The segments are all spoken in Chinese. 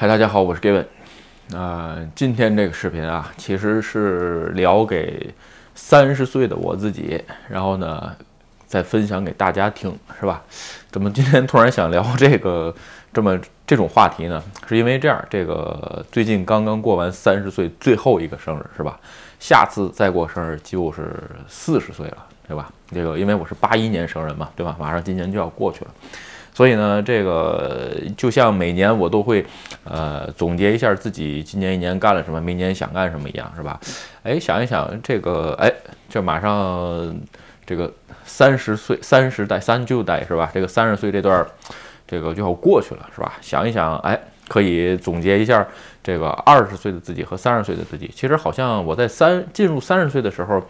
嗨，大家好，我是 Gavin。啊，今天这个视频啊，其实是聊给三十岁的我自己，然后呢，再分享给大家听，是吧？怎么今天突然想聊这个这么这种话题呢？是因为这样，这个最近刚刚过完三十岁最后一个生日，是吧？下次再过生日就是四十岁了，对吧？这个因为我是八一年生人嘛，对吧？马上今年就要过去了。所以呢，这个就像每年我都会，呃，总结一下自己今年一年干了什么，明年想干什么一样，是吧？哎，想一想这个，哎，这马上这个三十岁，三十代，三就代是吧？这个三十岁这段，这个就要过去了，是吧？想一想，哎，可以总结一下这个二十岁的自己和三十岁的自己。其实好像我在三进入三十岁的时候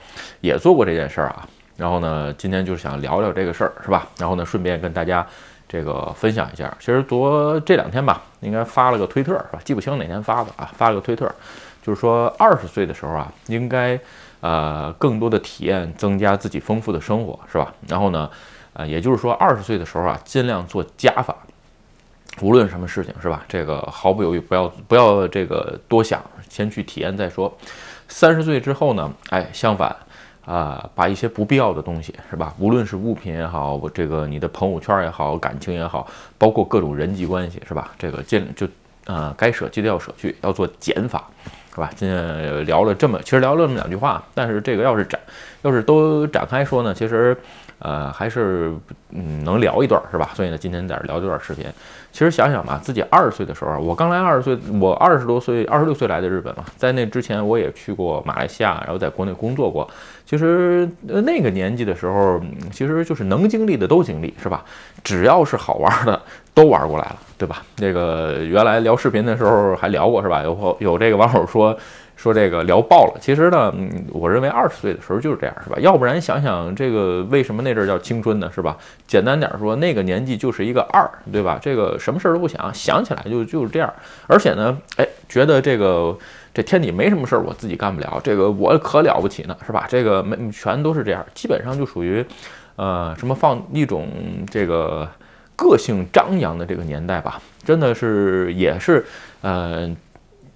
也做过这件事儿啊。然后呢，今天就是想聊聊这个事儿，是吧？然后呢，顺便跟大家。这个分享一下，其实昨这两天吧，应该发了个推特是吧？记不清哪天发的啊，发了个推特，就是说二十岁的时候啊，应该呃更多的体验，增加自己丰富的生活是吧？然后呢，呃，也就是说二十岁的时候啊，尽量做加法，无论什么事情是吧？这个毫不犹豫，不要不要这个多想，先去体验再说。三十岁之后呢，哎，相反。啊，把一些不必要的东西，是吧？无论是物品也好，我这个你的朋友圈也好，感情也好，包括各种人际关系，是吧？这个尽就，啊，该舍弃的要舍去，要做减法，是吧？今天聊了这么，其实聊了这么两句话，但是这个要是展，要是都展开说呢，其实。呃，还是嗯能聊一段是吧？所以呢，今天在这聊这段视频。其实想想吧，自己二十岁的时候，我刚来二十岁，我二十多岁，二十六岁来的日本嘛。在那之前，我也去过马来西亚，然后在国内工作过。其实那个年纪的时候，其实就是能经历的都经历，是吧？只要是好玩的都玩过来了，对吧？那个原来聊视频的时候还聊过，是吧？有有这个网友说。说这个聊爆了，其实呢，嗯，我认为二十岁的时候就是这样，是吧？要不然想想这个为什么那阵叫青春呢，是吧？简单点说，那个年纪就是一个二，对吧？这个什么事儿都不想，想起来就就是这样。而且呢，哎，觉得这个这天底没什么事儿我自己干不了，这个我可了不起呢，是吧？这个没全都是这样，基本上就属于，呃，什么放一种这个个性张扬的这个年代吧，真的是也是，嗯。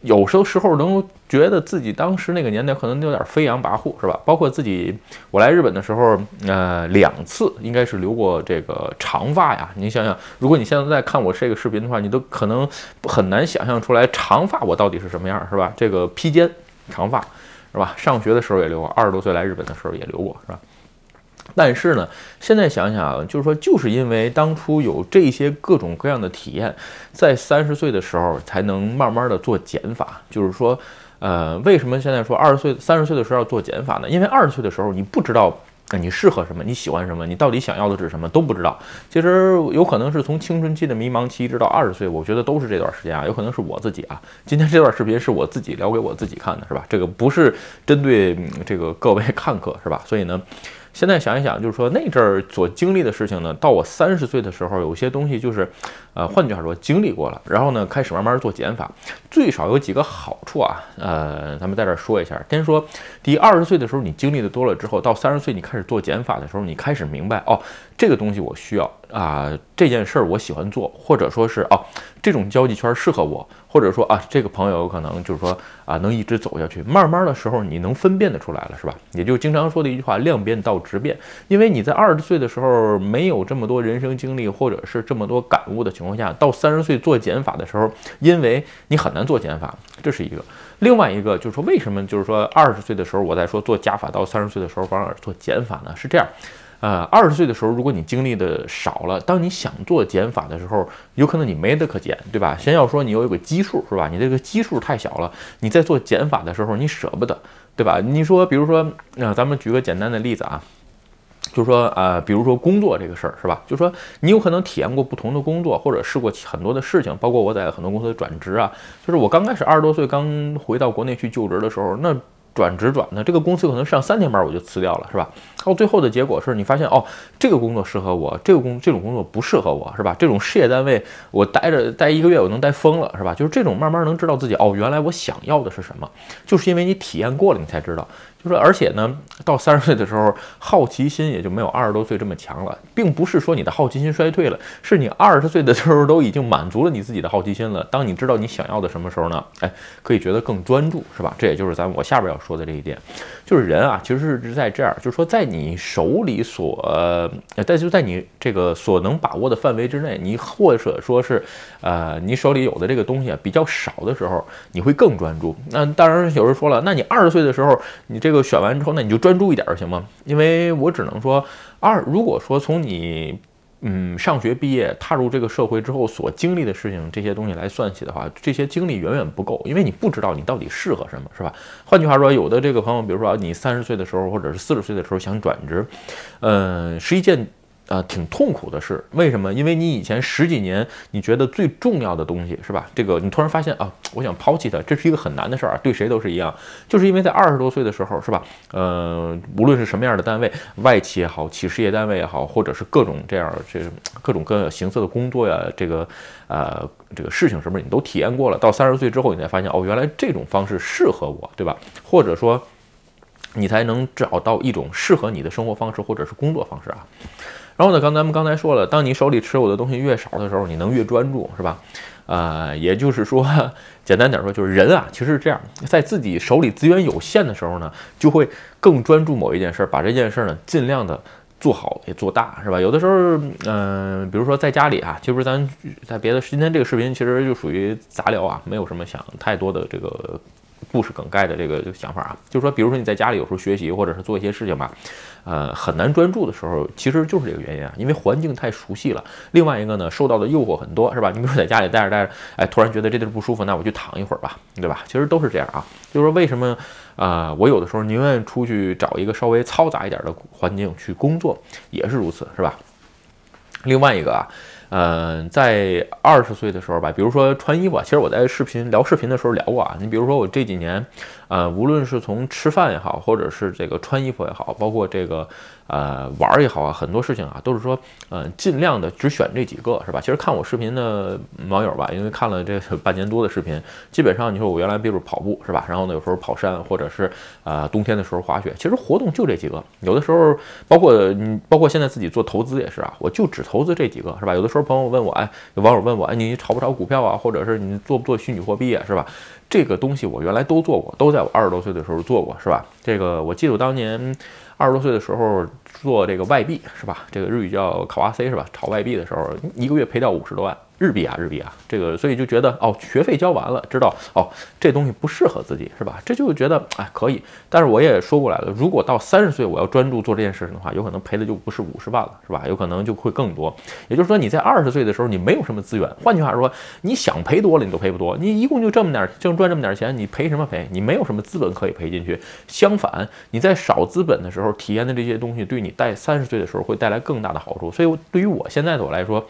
有时候时候能觉得自己当时那个年代可能有点飞扬跋扈，是吧？包括自己，我来日本的时候，呃，两次应该是留过这个长发呀。你想想，如果你现在在看我这个视频的话，你都可能很难想象出来长发我到底是什么样，是吧？这个披肩长发，是吧？上学的时候也留过，二十多岁来日本的时候也留过，是吧？但是呢，现在想想啊，就是说，就是因为当初有这些各种各样的体验，在三十岁的时候才能慢慢的做减法。就是说，呃，为什么现在说二十岁、三十岁的时候要做减法呢？因为二十岁的时候你不知道你适合什么，你喜欢什么，你到底想要的是什么都不知道。其实有可能是从青春期的迷茫期一直到二十岁，我觉得都是这段时间啊。有可能是我自己啊。今天这段视频是我自己聊给我自己看的，是吧？这个不是针对这个各位看客，是吧？所以呢。现在想一想，就是说那阵儿所经历的事情呢，到我三十岁的时候，有些东西就是，呃，换句话说，经历过了，然后呢，开始慢慢做减法，最少有几个好处啊，呃，咱们在这儿说一下。先说，第，二十岁的时候你经历的多了之后，到三十岁你开始做减法的时候，你开始明白，哦，这个东西我需要啊，这件事儿我喜欢做，或者说是哦，这种交际圈适合我。或者说啊，这个朋友可能就是说啊，能一直走下去。慢慢的时候，你能分辨得出来了，是吧？也就经常说的一句话，量变到质变。因为你在二十岁的时候没有这么多人生经历，或者是这么多感悟的情情况下，到三十岁做减法的时候，因为你很难做减法，这是一个。另外一个就是说，为什么就是说二十岁的时候我在说做加法，到三十岁的时候反而做减法呢？是这样。呃，二十岁的时候，如果你经历的少了，当你想做减法的时候，有可能你没得可减，对吧？先要说你有一个基数，是吧？你这个基数太小了，你在做减法的时候，你舍不得，对吧？你说，比如说，那咱们举个简单的例子啊，就是说，呃，比如说工作这个事儿，是吧？就是说，你有可能体验过不同的工作，或者试过很多的事情，包括我在很多公司的转职啊，就是我刚开始二十多岁刚回到国内去就职的时候，那。转职转的这个公司可能上三天班我就辞掉了，是吧？到最后的结果是你发现哦，这个工作适合我，这个工这种工作不适合我，是吧？这种事业单位我待着待一个月我能待疯了，是吧？就是这种慢慢能知道自己哦，原来我想要的是什么，就是因为你体验过了，你才知道。就说，而且呢，到三十岁的时候，好奇心也就没有二十多岁这么强了，并不是说你的好奇心衰退了，是你二十岁的时候都已经满足了你自己的好奇心了。当你知道你想要的什么时候呢？哎，可以觉得更专注，是吧？这也就是咱我下边要说的这一点，就是人啊，其实是在这样，就是说，在你手里所，呃，在就在你这个所能把握的范围之内，你或者说是，呃，你手里有的这个东西啊比较少的时候，你会更专注。那当然，有人说了，那你二十岁的时候，你这这个选完之后，那你就专注一点行吗？因为我只能说，二如果说从你嗯上学毕业踏入这个社会之后所经历的事情这些东西来算起的话，这些经历远远不够，因为你不知道你到底适合什么，是吧？换句话说，有的这个朋友，比如说你三十岁的时候，或者是四十岁的时候想转职，嗯，是一件。啊，挺痛苦的事，为什么？因为你以前十几年你觉得最重要的东西是吧？这个你突然发现啊，我想抛弃它，这是一个很难的事儿啊，对谁都是一样。就是因为在二十多岁的时候是吧？呃，无论是什么样的单位，外企也好，企事业单位也好，或者是各种这样这各种各样形色的工作呀，这个呃这个事情什么你都体验过了。到三十岁之后，你才发现哦，原来这种方式适合我，对吧？或者说，你才能找到一种适合你的生活方式或者是工作方式啊。然后呢，刚咱们刚才说了，当你手里持有的东西越少的时候，你能越专注，是吧？呃，也就是说，简单点说，就是人啊，其实是这样，在自己手里资源有限的时候呢，就会更专注某一件事，把这件事呢尽量的做好也做大，是吧？有的时候，嗯，比如说在家里啊，就是咱在别的今天这个视频其实就属于杂聊啊，没有什么想太多的这个故事梗概的这个想法啊，就是说，比如说你在家里有时候学习或者是做一些事情吧。呃，很难专注的时候，其实就是这个原因啊，因为环境太熟悉了。另外一个呢，受到的诱惑很多，是吧？你比如说在家里待着待着，哎，突然觉得这地儿不舒服，那我就躺一会儿吧，对吧？其实都是这样啊。就是说，为什么啊？我有的时候宁愿出去找一个稍微嘈杂一点的环境去工作，也是如此，是吧？另外一个啊。嗯，在二十岁的时候吧，比如说穿衣服啊，其实我在视频聊视频的时候聊过啊。你比如说我这几年，呃，无论是从吃饭也好，或者是这个穿衣服也好，包括这个。呃，玩儿也好啊，很多事情啊，都是说，呃，尽量的只选这几个，是吧？其实看我视频的网友吧，因为看了这半年多的视频，基本上你说我原来比如跑步，是吧？然后呢，有时候跑山，或者是呃冬天的时候滑雪，其实活动就这几个。有的时候，包括你，包括现在自己做投资也是啊，我就只投资这几个，是吧？有的时候朋友问我，哎，有网友问我，哎，你炒不炒股票啊？或者是你做不做虚拟货币啊？是吧？这个东西我原来都做过，都在我二十多岁的时候做过，是吧？这个我记得我当年。二十多岁的时候做这个外币是吧？这个日语叫考哇 C 是吧？炒外币的时候，一个月赔掉五十多万。日币啊，日币啊，这个所以就觉得哦，学费交完了，知道哦，这东西不适合自己是吧？这就觉得哎可以，但是我也说过来了，如果到三十岁我要专注做这件事情的话，有可能赔的就不是五十万了，是吧？有可能就会更多。也就是说你在二十岁的时候你没有什么资源，换句话说，你想赔多了你都赔不多，你一共就这么点，就赚这么点钱，你赔什么赔？你没有什么资本可以赔进去。相相反，你在少资本的时候体验的这些东西，对你带三十岁的时候会带来更大的好处。所以对于我现在的我来说。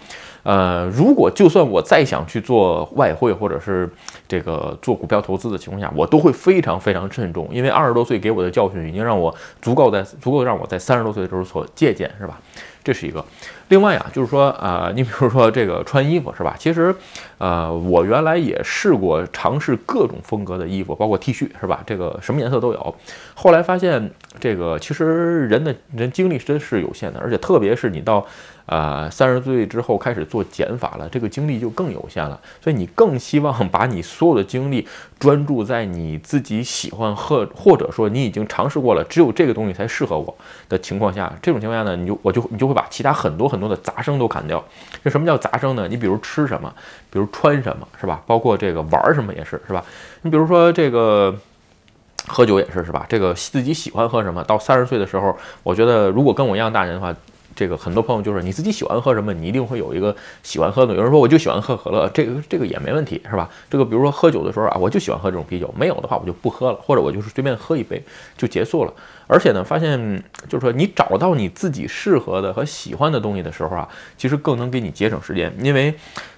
呃，如果就算我再想去做外汇或者是这个做股票投资的情况下，我都会非常非常慎重，因为二十多岁给我的教训已经让我足够在足够让我在三十多岁的时候所借鉴，是吧？这是一个。另外啊，就是说啊，你比如说这个穿衣服是吧？其实，呃，我原来也试过尝试各种风格的衣服，包括 T 恤是吧？这个什么颜色都有。后来发现，这个其实人的人精力真是有限的，而且特别是你到。啊，三十岁之后开始做减法了，这个精力就更有限了，所以你更希望把你所有的精力专注在你自己喜欢或或者说你已经尝试过了，只有这个东西才适合我的情况下，这种情况下呢，你就我就你就会把其他很多很多的杂声都砍掉。这什么叫杂声呢？你比如吃什么，比如穿什么，是吧？包括这个玩什么也是，是吧？你比如说这个喝酒也是，是吧？这个自己喜欢喝什么，到三十岁的时候，我觉得如果跟我一样大人的话。这个很多朋友就是你自己喜欢喝什么，你一定会有一个喜欢喝的。有人说我就喜欢喝可乐，这个这个也没问题，是吧？这个比如说喝酒的时候啊，我就喜欢喝这种啤酒，没有的话我就不喝了，或者我就是随便喝一杯就结束了。而且呢，发现就是说你找到你自己适合的和喜欢的东西的时候啊，其实更能给你节省时间，因为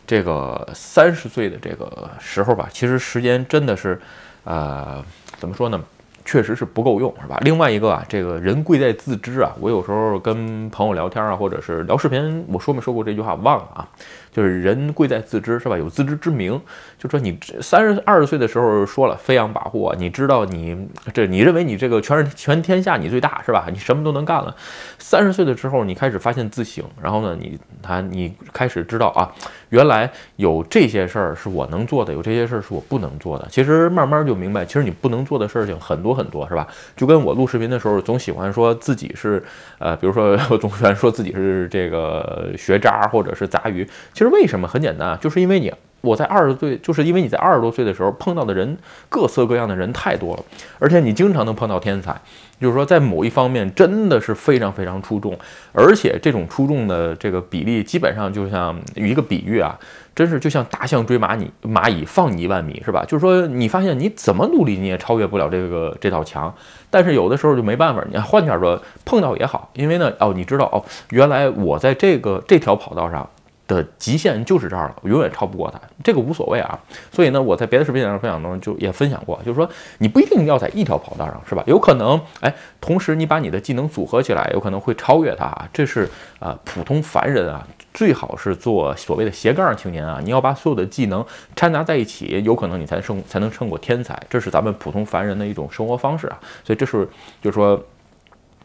这个三十岁的这个时候吧，其实时间真的是，呃，怎么说呢？确实是不够用，是吧？另外一个啊，这个人贵在自知啊。我有时候跟朋友聊天啊，或者是聊视频，我说没说过这句话？忘了啊。就是人贵在自知，是吧？有自知之明。就说你三十二十岁的时候说了飞扬跋扈，你知道你这，你认为你这个全是全天下你最大，是吧？你什么都能干了。三十岁的时候，你开始发现自省，然后呢，你他你开始知道啊，原来有这些事儿是我能做的，有这些事儿是我不能做的。其实慢慢就明白，其实你不能做的事情很多很多，是吧？就跟我录视频的时候，总喜欢说自己是呃，比如说 我总喜欢说自己是这个学渣或者是杂鱼，其实。其实为什么？很简单啊，就是因为你我在二十岁，就是因为你在二十多岁的时候碰到的人各色各样的人太多了，而且你经常能碰到天才，就是说在某一方面真的是非常非常出众，而且这种出众的这个比例基本上就像一个比喻啊，真是就像大象追蚂蚁，蚂蚁放你一万米，是吧？就是说你发现你怎么努力你也超越不了这个这道墙，但是有的时候就没办法，你换句话说碰到也好，因为呢哦，你知道哦，原来我在这个这条跑道上。的极限就是这儿了，永远超不过它，这个无所谓啊。所以呢，我在别的视频上分享中就也分享过，就是说你不一定要在一条跑道上，是吧？有可能，哎，同时你把你的技能组合起来，有可能会超越它啊。这是啊，普通凡人啊，最好是做所谓的斜杠青年啊。你要把所有的技能掺杂在一起，有可能你才胜才能胜过天才。这是咱们普通凡人的一种生活方式啊。所以这是就是说。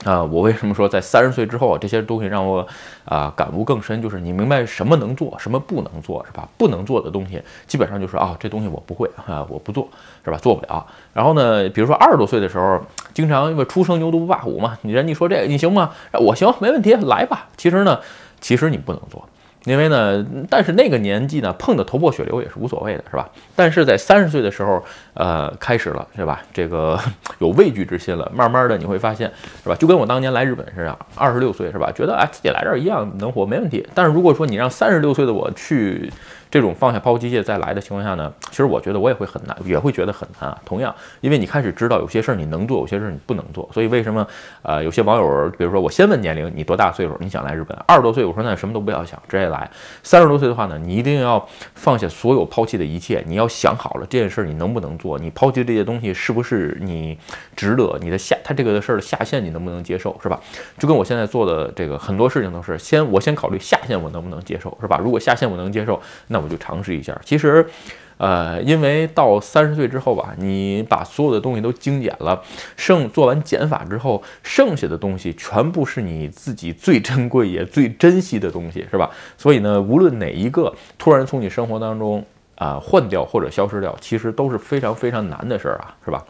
啊，我为什么说在三十岁之后啊，这些东西让我啊感悟更深？就是你明白什么能做，什么不能做，是吧？不能做的东西，基本上就是啊，这东西我不会啊，我不做，是吧？做不了。然后呢，比如说二十多岁的时候，经常因为初生牛犊不怕虎嘛，你人家说这个你行吗？我行，没问题，来吧。其实呢，其实你不能做。因为呢，但是那个年纪呢，碰的头破血流也是无所谓的，是吧？但是在三十岁的时候，呃，开始了，是吧？这个 有畏惧之心了，慢慢的你会发现，是吧？就跟我当年来日本似的，二十六岁，是吧？觉得哎，自己来这儿一样能活，没问题。但是如果说你让三十六岁的我去，这种放下抛机械再来的情况下呢，其实我觉得我也会很难，也会觉得很难啊。同样，因为你开始知道有些事儿你能做，有些事儿你不能做。所以为什么呃有些网友，比如说我先问年龄，你多大岁数？你想来日本？二十多岁，我说那什么都不要想，直接来。三十多岁的话呢，你一定要放下所有抛弃的一切，你要想好了这件事儿你能不能做？你抛弃这些东西是不是你值得？你的下他这个事儿的下限你能不能接受？是吧？就跟我现在做的这个很多事情都是先我先考虑下限我能不能接受，是吧？如果下限我能接受，那我就尝试一下。其实，呃，因为到三十岁之后吧，你把所有的东西都精简了，剩做完减法之后，剩下的东西全部是你自己最珍贵也最珍惜的东西，是吧？所以呢，无论哪一个突然从你生活当中啊换掉或者消失掉，其实都是非常非常难的事儿啊，是吧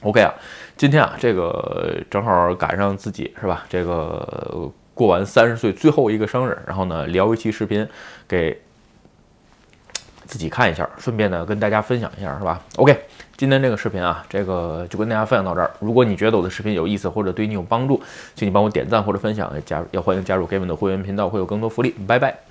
？OK 啊，今天啊，这个正好赶上自己是吧？这个过完三十岁最后一个生日，然后呢，聊一期视频给。自己看一下，顺便呢跟大家分享一下，是吧？OK，今天这个视频啊，这个就跟大家分享到这儿。如果你觉得我的视频有意思或者对你有帮助，请你帮我点赞或者分享，加也欢迎加入 Gavin 的会员频道，会有更多福利。拜拜。